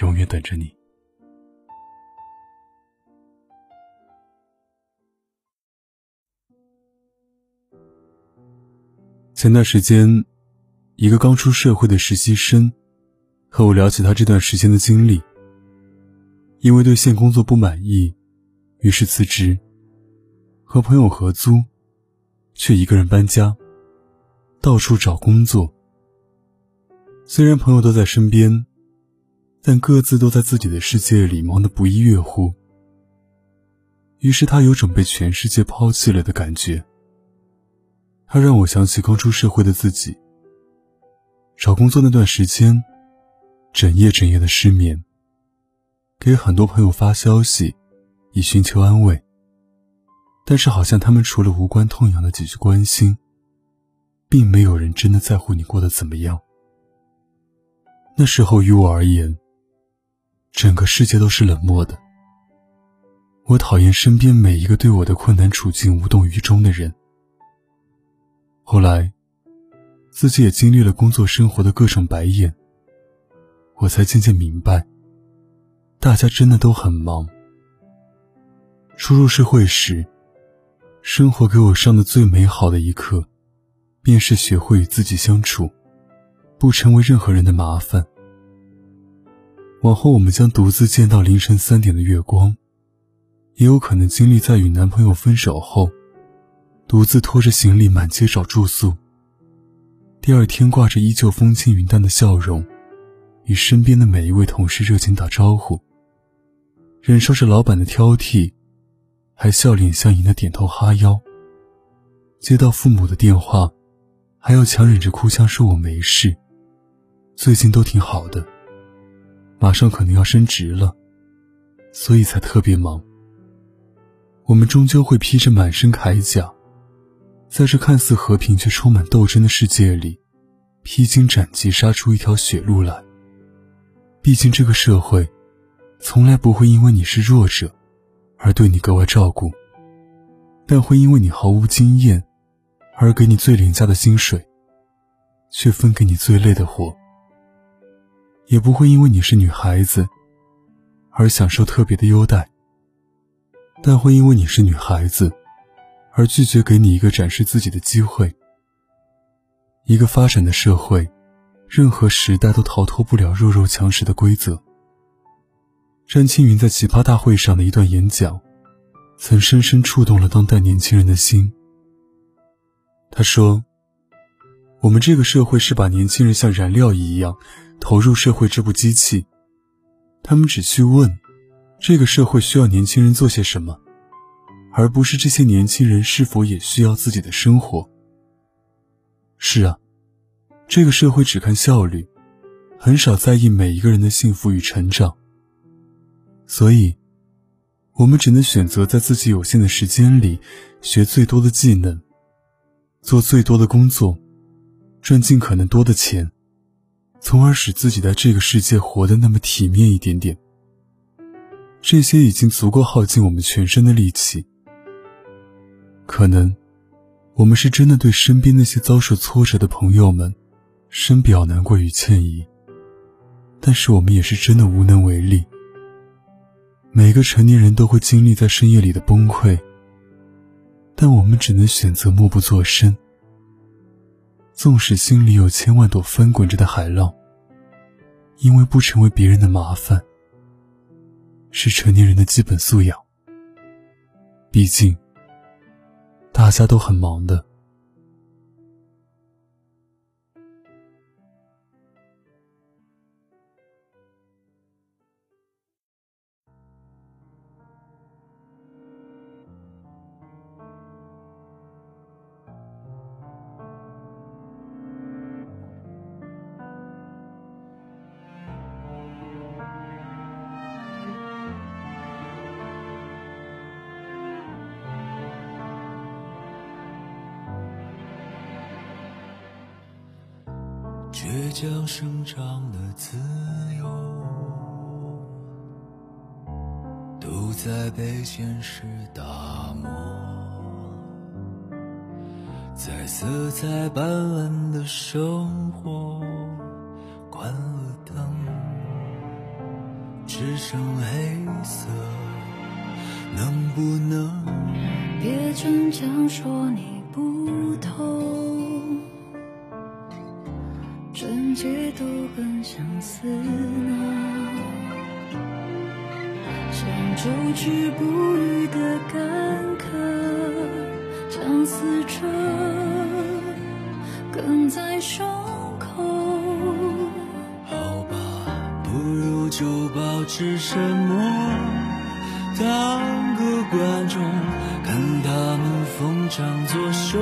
永远等着你。前段时间，一个刚出社会的实习生和我聊起他这段时间的经历。因为对现工作不满意，于是辞职，和朋友合租，却一个人搬家，到处找工作。虽然朋友都在身边，但各自都在自己的世界里忙得不亦乐乎。于是他有种被全世界抛弃了的感觉。他让我想起刚出社会的自己。找工作那段时间，整夜整夜的失眠，给很多朋友发消息，以寻求安慰。但是好像他们除了无关痛痒的几句关心，并没有人真的在乎你过得怎么样。那时候于我而言，整个世界都是冷漠的。我讨厌身边每一个对我的困难处境无动于衷的人。后来，自己也经历了工作生活的各种白眼，我才渐渐明白，大家真的都很忙。初入社会时，生活给我上的最美好的一课，便是学会与自己相处，不成为任何人的麻烦。往后我们将独自见到凌晨三点的月光，也有可能经历在与男朋友分手后。独自拖着行李满街找住宿。第二天挂着依旧风轻云淡的笑容，与身边的每一位同事热情打招呼。忍受着老板的挑剔，还笑脸相迎的点头哈腰。接到父母的电话，还要强忍着哭腔说我没事，最近都挺好的。马上可能要升职了，所以才特别忙。我们终究会披着满身铠甲。在这看似和平却充满斗争的世界里，披荆斩棘杀出一条血路来。毕竟这个社会，从来不会因为你是弱者，而对你格外照顾，但会因为你毫无经验，而给你最廉价的薪水，却分给你最累的活。也不会因为你是女孩子，而享受特别的优待，但会因为你是女孩子。而拒绝给你一个展示自己的机会。一个发展的社会，任何时代都逃脱不了弱肉强食的规则。詹青云在奇葩大会上的一段演讲，曾深深触动了当代年轻人的心。他说：“我们这个社会是把年轻人像燃料一样投入社会这部机器，他们只去问，这个社会需要年轻人做些什么。”而不是这些年轻人是否也需要自己的生活？是啊，这个社会只看效率，很少在意每一个人的幸福与成长。所以，我们只能选择在自己有限的时间里学最多的技能，做最多的工作，赚尽可能多的钱，从而使自己在这个世界活得那么体面一点点。这些已经足够耗尽我们全身的力气。可能，我们是真的对身边那些遭受挫折的朋友们深表难过与歉意，但是我们也是真的无能为力。每个成年人都会经历在深夜里的崩溃，但我们只能选择默不作声。纵使心里有千万朵翻滚着的海浪，因为不成为别人的麻烦，是成年人的基本素养。毕竟。大家都很忙的。将生长的自由，都在被现实打磨。在色彩斑斓的生活，关了灯，只剩黑色，能不能别逞强说你不懂？纯洁都很相似呢，像久治不愈的干渴，相思着梗在胸口。好吧，不如就保持沉默，当个观众，看他们逢场作秀。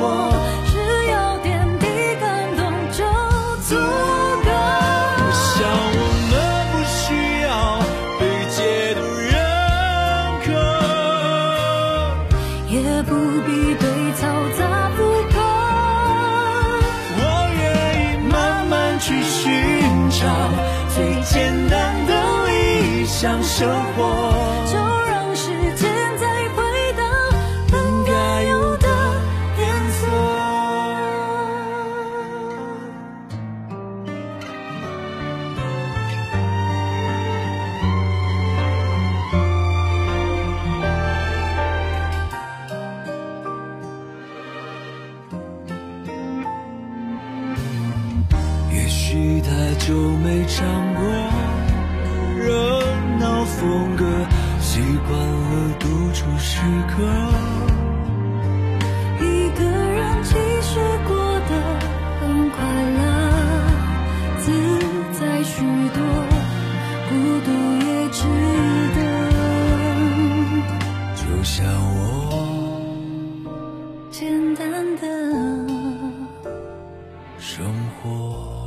活，只要点滴感动就足够。我想我们不需要被解读认可，也不必对嘈杂附和，我愿意慢慢去寻找最简单的理想生活。没唱过热闹风格，习惯了独处时刻。一个人其实过得很快乐，自在许多，孤独也值得。就像我简单的生活。